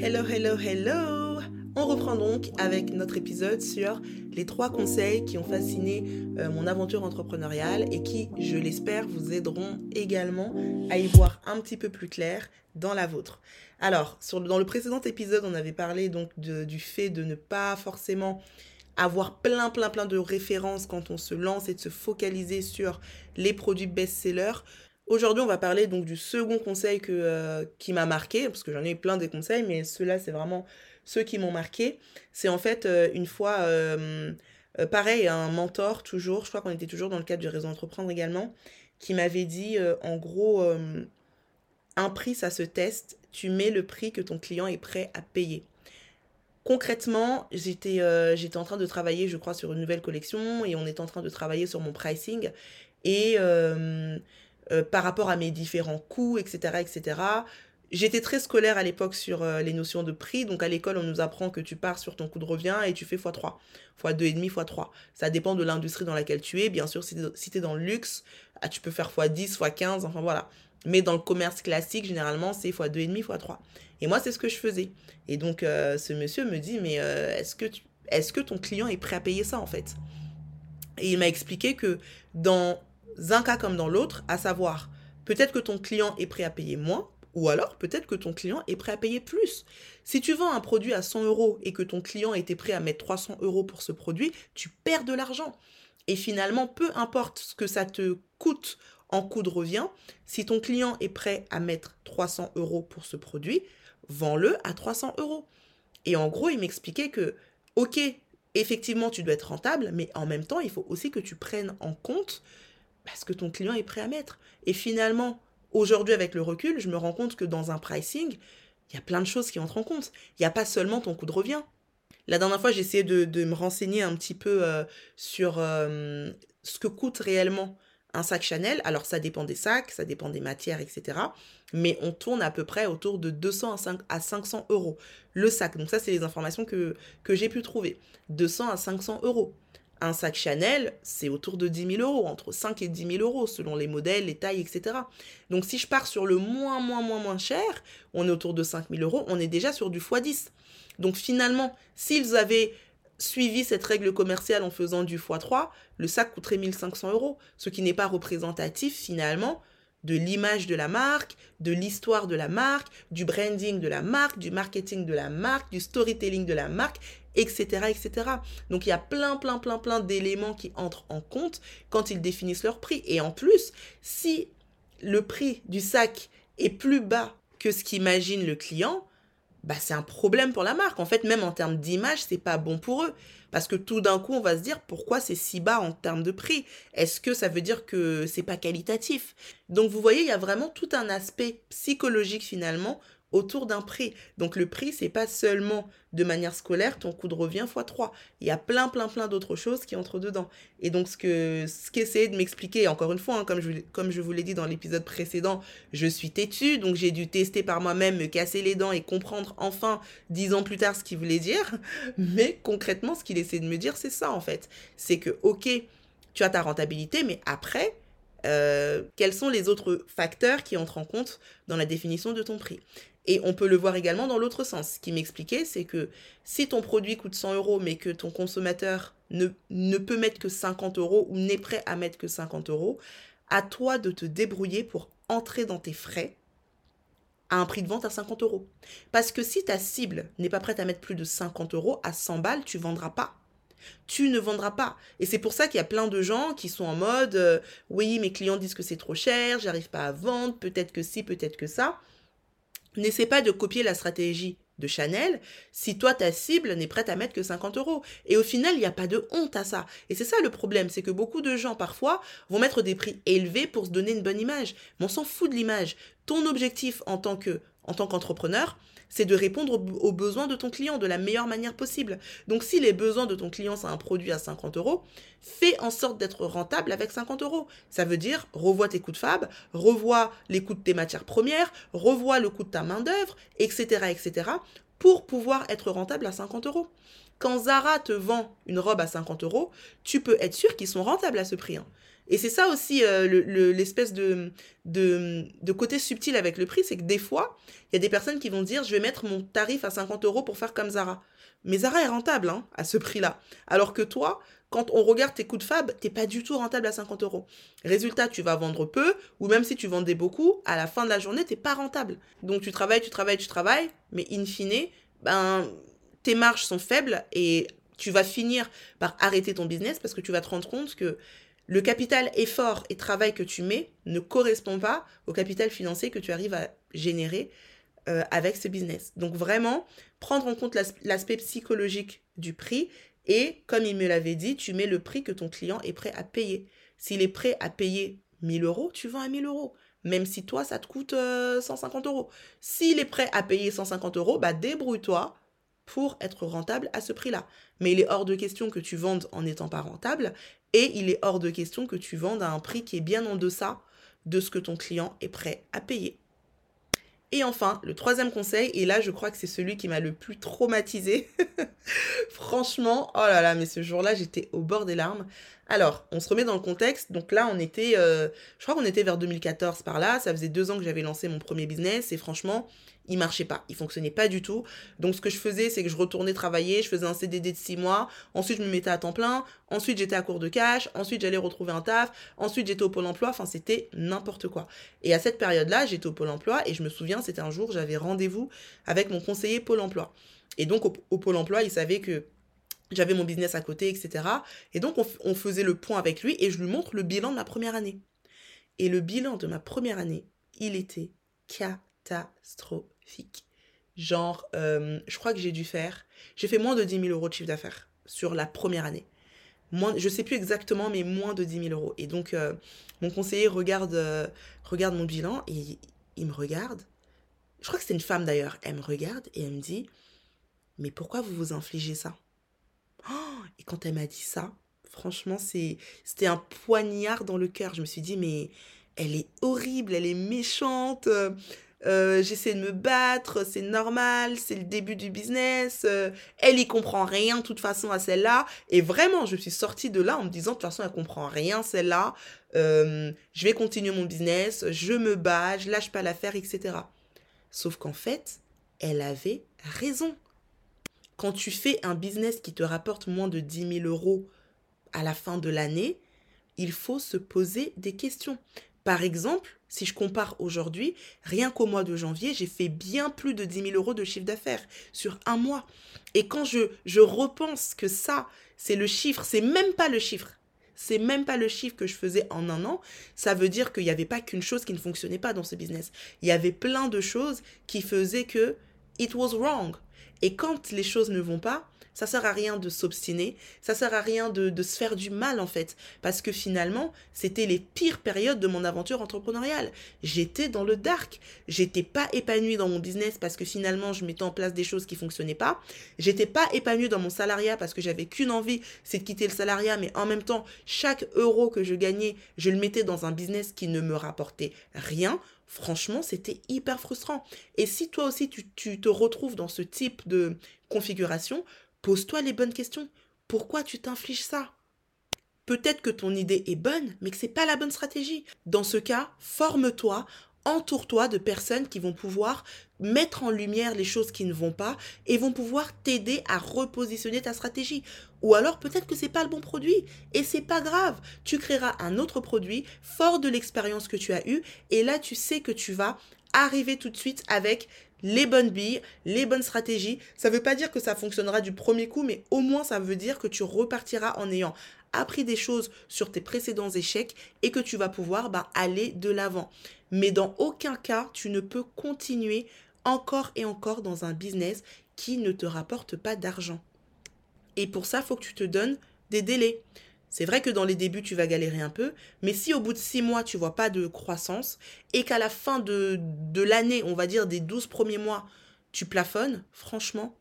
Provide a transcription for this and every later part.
Hello, hello, hello On reprend donc avec notre épisode sur les trois conseils qui ont fasciné euh, mon aventure entrepreneuriale et qui, je l'espère, vous aideront également à y voir un petit peu plus clair dans la vôtre. Alors, dans le précédent épisode, on avait parlé donc du fait de ne pas forcément avoir plein, plein, plein de références quand on se lance et de se focaliser sur les produits best-sellers. Aujourd'hui, on va parler donc du second conseil que, euh, qui m'a marqué, parce que j'en ai eu plein des conseils, mais ceux-là, c'est vraiment ceux qui m'ont marqué. C'est en fait euh, une fois, euh, pareil, un mentor toujours, je crois qu'on était toujours dans le cadre du réseau entreprendre également, qui m'avait dit, en gros, un prix, ça se teste, tu mets le prix que ton client est prêt à payer. Concrètement, j'étais en train de travailler, je crois, sur une nouvelle collection et on est en train de travailler sur mon pricing. Et par rapport à mes différents coûts, etc., etc., J'étais très scolaire à l'époque sur les notions de prix. Donc à l'école, on nous apprend que tu pars sur ton coût de revient et tu fais x3, x2,5, x3. Ça dépend de l'industrie dans laquelle tu es. Bien sûr, si tu es dans le luxe, ah, tu peux faire x10, x15, enfin voilà. Mais dans le commerce classique, généralement, c'est x2,5, x3. Et moi, c'est ce que je faisais. Et donc, euh, ce monsieur me dit, mais euh, est-ce que, est que ton client est prêt à payer ça, en fait? Et il m'a expliqué que dans un cas comme dans l'autre, à savoir, peut-être que ton client est prêt à payer moins, ou alors peut-être que ton client est prêt à payer plus. Si tu vends un produit à 100 euros et que ton client était prêt à mettre 300 euros pour ce produit, tu perds de l'argent. Et finalement, peu importe ce que ça te coûte en coût de revient, si ton client est prêt à mettre 300 euros pour ce produit, vends-le à 300 euros. Et en gros, il m'expliquait que, ok, effectivement, tu dois être rentable, mais en même temps, il faut aussi que tu prennes en compte ce que ton client est prêt à mettre. Et finalement, aujourd'hui, avec le recul, je me rends compte que dans un pricing, il y a plein de choses qui entrent en compte. Il n'y a pas seulement ton coût de revient. La dernière fois, j'ai essayé de, me renseigner un petit peu euh, sur euh, ce que coûte réellement un sac Chanel, alors ça dépend des sacs, ça dépend des matières, etc. Mais on tourne à peu près autour de 200 à 500 euros le sac. Donc ça, c'est les informations que, que j'ai pu trouver. 200 à 500 euros. Un sac Chanel, c'est autour de 10 000 euros, entre 5 et 10 000 euros, selon les modèles, les tailles, etc. Donc si je pars sur le moins, moins, moins, moins cher, on est autour de 5 000 euros, on est déjà sur du x10. Donc finalement, s'ils avaient suivi cette règle commerciale en faisant du x3, le sac coûterait 1500 euros, ce qui n'est pas représentatif finalement de l'image de la marque, de l'histoire de la marque, du branding de la marque, du marketing de la marque, du storytelling de la marque, etc. etc. Donc il y a plein, plein, plein, plein d'éléments qui entrent en compte quand ils définissent leur prix. Et en plus, si le prix du sac est plus bas que ce qu'imagine le client, bah, c'est un problème pour la marque. En fait, même en termes d'image, c'est pas bon pour eux. Parce que tout d'un coup, on va se dire pourquoi c'est si bas en termes de prix? Est-ce que ça veut dire que c'est pas qualitatif? Donc vous voyez, il y a vraiment tout un aspect psychologique finalement autour d'un prix. Donc le prix, c'est pas seulement de manière scolaire ton coût de revient x 3. Il y a plein, plein, plein d'autres choses qui entrent dedans. Et donc ce que ce de m'expliquer, encore une fois, hein, comme, je, comme je vous l'ai dit dans l'épisode précédent, je suis têtu, donc j'ai dû tester par moi-même, me casser les dents et comprendre enfin, dix ans plus tard, ce qu'il voulait dire. Mais concrètement, ce qu'il essaie de me dire, c'est ça en fait. C'est que, ok, tu as ta rentabilité, mais après, euh, quels sont les autres facteurs qui entrent en compte dans la définition de ton prix? Et on peut le voir également dans l'autre sens. Ce qui m'expliquait, c'est que si ton produit coûte 100 euros, mais que ton consommateur ne, peut mettre que 50 euros ou n'est prêt à mettre que 50 euros, à toi de te débrouiller pour entrer dans tes frais à un prix de vente à 50 euros. Parce que si ta cible n'est pas prête à mettre plus de 50 euros, à 100 balles, tu vendras pas. Tu ne vendras pas. Et c'est pour ça qu'il y a plein de gens qui sont en mode euh, oui, mes clients disent que c'est trop cher, j'arrive pas à vendre, peut-être que si, peut-être que ça. N'essaie pas de copier la stratégie de Chanel si toi ta cible n'est prête à mettre que 50 euros. Et au final, il n'y a pas de honte à ça. Et c'est ça le problème, c'est que beaucoup de gens parfois vont mettre des prix élevés pour se donner une bonne image. Mais on s'en fout de l'image. Ton objectif en tant que en tant qu'entrepreneur, c'est de répondre aux besoins de ton client de la meilleure manière possible. Donc si les besoins de ton client, c'est un produit à 50 euros, fais en sorte d'être rentable avec 50 euros. Ça veut dire revois tes coûts de fab, revois les coûts de tes matières premières, revois le coût de ta main-d'œuvre, etc., etc., pour pouvoir être rentable à 50 euros. Quand Zara te vend une robe à 50 euros, tu peux être sûr qu'ils sont rentables à ce prix. Hein. Et c'est ça aussi euh, l'espèce de, côté subtil avec le prix, c'est que des fois, il y a des personnes qui vont dire, je vais mettre mon tarif à 50 euros pour faire comme Zara. Mais Zara est rentable hein, à ce prix-là. Alors que toi, quand on regarde tes coûts de fab, t'es pas du tout rentable à 50 euros. Résultat, tu vas vendre peu, ou même si tu vendais beaucoup, à la fin de la journée, t'es pas rentable. Donc tu travailles, tu travailles, tu travailles, mais in fine, ben, tes marges sont faibles et tu vas finir par arrêter ton business parce que tu vas te rendre compte que le capital effort et travail que tu mets ne correspond pas au capital financier que tu arrives à générer euh, avec ce business. Donc vraiment, prendre en compte l'aspect psychologique du prix et comme il me l'avait dit, tu mets le prix que ton client est prêt à payer. S'il est prêt à payer 1000 euros, tu vends à 1000 euros. Même si toi, ça te coûte 150 euh, euros. S'il est prêt à payer 150 euros, bah débrouille-toi pour être rentable à ce prix-là. Mais il est hors de question que tu vendes en n'étant pas rentable et il est hors de question que tu vendes à un prix qui est bien en deçà de ce que ton client est prêt à payer. Et enfin, le troisième conseil, et là je crois que c'est celui qui m'a le plus traumatisé. Franchement, oh là là, mais ce jour-là j'étais au bord des larmes. Alors, on se remet dans le contexte. Donc là, on était, euh, je crois qu'on était vers 2014 par là. Ça faisait deux ans que j'avais lancé mon premier business et franchement, il marchait pas, il fonctionnait pas du tout. Donc ce que je faisais, c'est que je retournais travailler, je faisais un CDD de six mois, ensuite je me mettais à temps plein, ensuite j'étais à court de cash, ensuite j'allais retrouver un taf, ensuite j'étais au pôle emploi, enfin c'était n'importe quoi. Et à cette période-là, j'étais au pôle emploi et je me souviens, c'était un jour, j'avais rendez-vous avec mon conseiller pôle emploi. Et donc au, pôle emploi, il savait que j'avais mon business à côté, etc. Et donc on, faisait le point avec lui et je lui montre le bilan de ma première année. Et le bilan de ma première année, il était catastrophique. Genre, euh, je crois que j'ai dû faire, j'ai fait moins de 10 000 euros de chiffre d'affaires sur la première année. Moins, je sais plus exactement, mais moins de 10 000 euros. Et donc, euh, mon conseiller regarde, euh, regarde mon bilan et il me regarde. Je crois que c'est une femme d'ailleurs. Elle me regarde et elle me dit, mais pourquoi vous vous infligez ça? Et quand elle m'a dit ça, franchement, c'était un poignard dans le cœur. Je me suis dit, mais elle est horrible, elle est méchante. Euh, j'essaie de me battre, c'est normal, c'est le début du business, euh, elle y comprend rien de toute façon à celle-là. Et vraiment, je suis sortie de là en me disant de toute façon, elle comprend rien celle-là. Euh, je vais continuer mon business, je me bats, je lâche pas l'affaire, etc. Sauf qu'en fait, elle avait raison. Quand tu fais un business qui te rapporte moins de 10 000 euros à la fin de l'année, il faut se poser des questions. Par exemple, si je compare aujourd'hui, rien qu'au mois de janvier, j'ai fait bien plus de 10 000 euros de chiffre d'affaires sur un mois. Et quand je, je repense que ça, c'est le chiffre, c'est même pas le chiffre. C'est même pas le chiffre que je faisais en un an. Ça veut dire qu'il n'y avait pas qu'une chose qui ne fonctionnait pas dans ce business. Il y avait plein de choses qui faisaient que it was wrong. Et quand les choses ne vont pas, ça sert à rien de s'obstiner, ça sert à rien de, se faire du mal en fait, parce que finalement, c'était les pires périodes de mon aventure entrepreneuriale. J'étais dans le dark, j'étais pas épanouie dans mon business parce que finalement, je mettais en place des choses qui fonctionnaient pas. J'étais pas épanouie dans mon salariat parce que j'avais qu'une envie, c'est de quitter le salariat, mais en même temps, chaque euro que je gagnais, je le mettais dans un business qui ne me rapportait rien. Franchement, c'était hyper frustrant. Et si toi aussi tu, te retrouves dans ce type de configuration, Pose-toi les bonnes questions. Pourquoi tu t'infliges ça? Peut-être que ton idée est bonne, mais que c'est pas la bonne stratégie. Dans ce cas, forme-toi, entoure-toi de personnes qui vont pouvoir mettre en lumière les choses qui ne vont pas et vont pouvoir t'aider à repositionner ta stratégie. Ou alors peut-être que c'est pas le bon produit et c'est pas grave. Tu créeras un autre produit fort de l'expérience que tu as eue et là tu sais que tu vas arriver tout de suite avec les bonnes billes, les bonnes stratégies. Ça ne veut pas dire que ça fonctionnera du premier coup, mais au moins ça veut dire que tu repartiras en ayant appris des choses sur tes précédents échecs et que tu vas pouvoir bah, aller de l'avant. Mais dans aucun cas, tu ne peux continuer encore et encore dans un business qui ne te rapporte pas d'argent. Et pour ça, il faut que tu te donnes des délais. C'est vrai que dans les débuts, tu vas galérer un peu, mais si au bout de six mois, tu vois pas de croissance et qu'à la fin de, de l'année, on va dire des 12 premiers mois, tu plafonnes, franchement,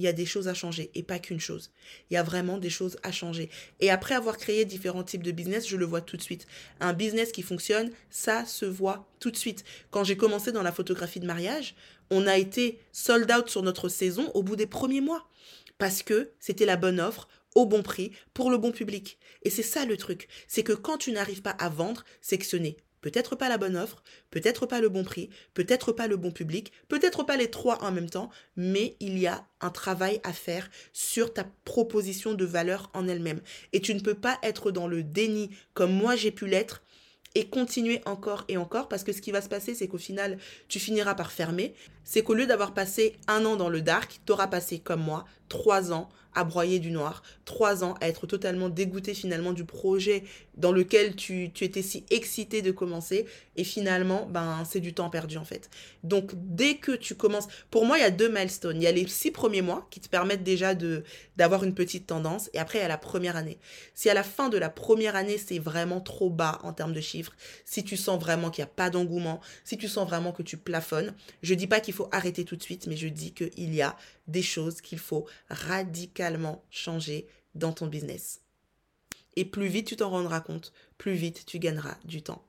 il y a des choses à changer et pas qu'une chose. Il y a vraiment des choses à changer. Et après avoir créé différents types de business, je le vois tout de suite. Un business qui fonctionne, ça se voit tout de suite. Quand j'ai commencé dans la photographie de mariage, on a été sold out sur notre saison au bout des premiers mois parce que c'était la bonne offre, au bon prix pour le bon public. Et c'est ça le truc, c'est que quand tu n'arrives pas à vendre, c'est que ce n'est peut-être pas la bonne offre, peut-être pas le bon prix, peut-être pas le bon public, peut-être pas les trois en même temps, mais il y a un travail à faire sur ta proposition de valeur en elle-même. Et tu ne peux pas être dans le déni comme moi j'ai pu l'être et continuer encore et encore parce que ce qui va se passer, c'est qu'au final, tu finiras par fermer. C'est qu'au lieu d'avoir passé un an dans le dark, tu auras passé comme moi trois ans à broyer du noir, trois ans à être totalement dégoûté finalement du projet dans lequel tu, tu étais si excité de commencer et finalement ben c'est du temps perdu en fait. Donc dès que tu commences, pour moi il y a deux milestones, il y a les six premiers mois qui te permettent déjà de d'avoir une petite tendance et après il y a la première année. Si à la fin de la première année c'est vraiment trop bas en termes de chiffres, si tu sens vraiment qu'il n'y a pas d'engouement, si tu sens vraiment que tu plafonnes, je dis pas qu'il faut arrêter tout de suite, mais je dis qu'il y a des choses qu'il faut radicalement changer dans ton business. Et plus vite tu t'en rendras compte, plus vite tu gagneras du temps.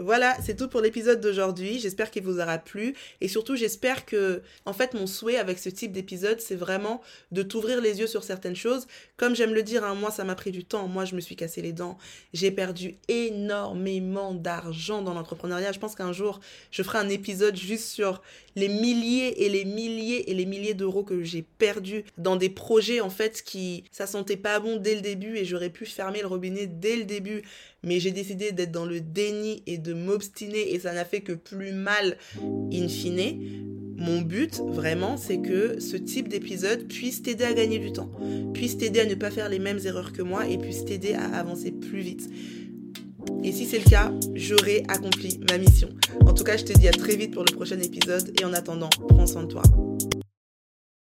Voilà, c'est tout pour l'épisode d'aujourd'hui. J'espère qu'il vous aura plu et surtout j'espère que en fait mon souhait avec ce type d'épisode, c'est vraiment de t'ouvrir les yeux sur certaines choses. Comme j'aime le dire, hein, moi ça m'a pris du temps, moi je me suis cassé les dents. J'ai perdu énormément d'argent dans l'entrepreneuriat. Je pense qu'un jour, je ferai un épisode juste sur les milliers et les milliers et les milliers d'euros que j'ai perdus dans des projets en fait qui ça sentait pas bon dès le début et j'aurais pu fermer le robinet dès le début mais j'ai décidé d'être dans le déni et de m'obstiner et ça n'a fait que plus mal in fine. Mon but, vraiment, c'est que ce type d'épisode puisse t'aider à gagner du temps, puisse t'aider à ne pas faire les mêmes erreurs que moi et puisse t'aider à avancer plus vite. Et si c'est le cas, j'aurai accompli ma mission. En tout cas, je te dis à très vite pour le prochain épisode et en attendant, prends soin de toi.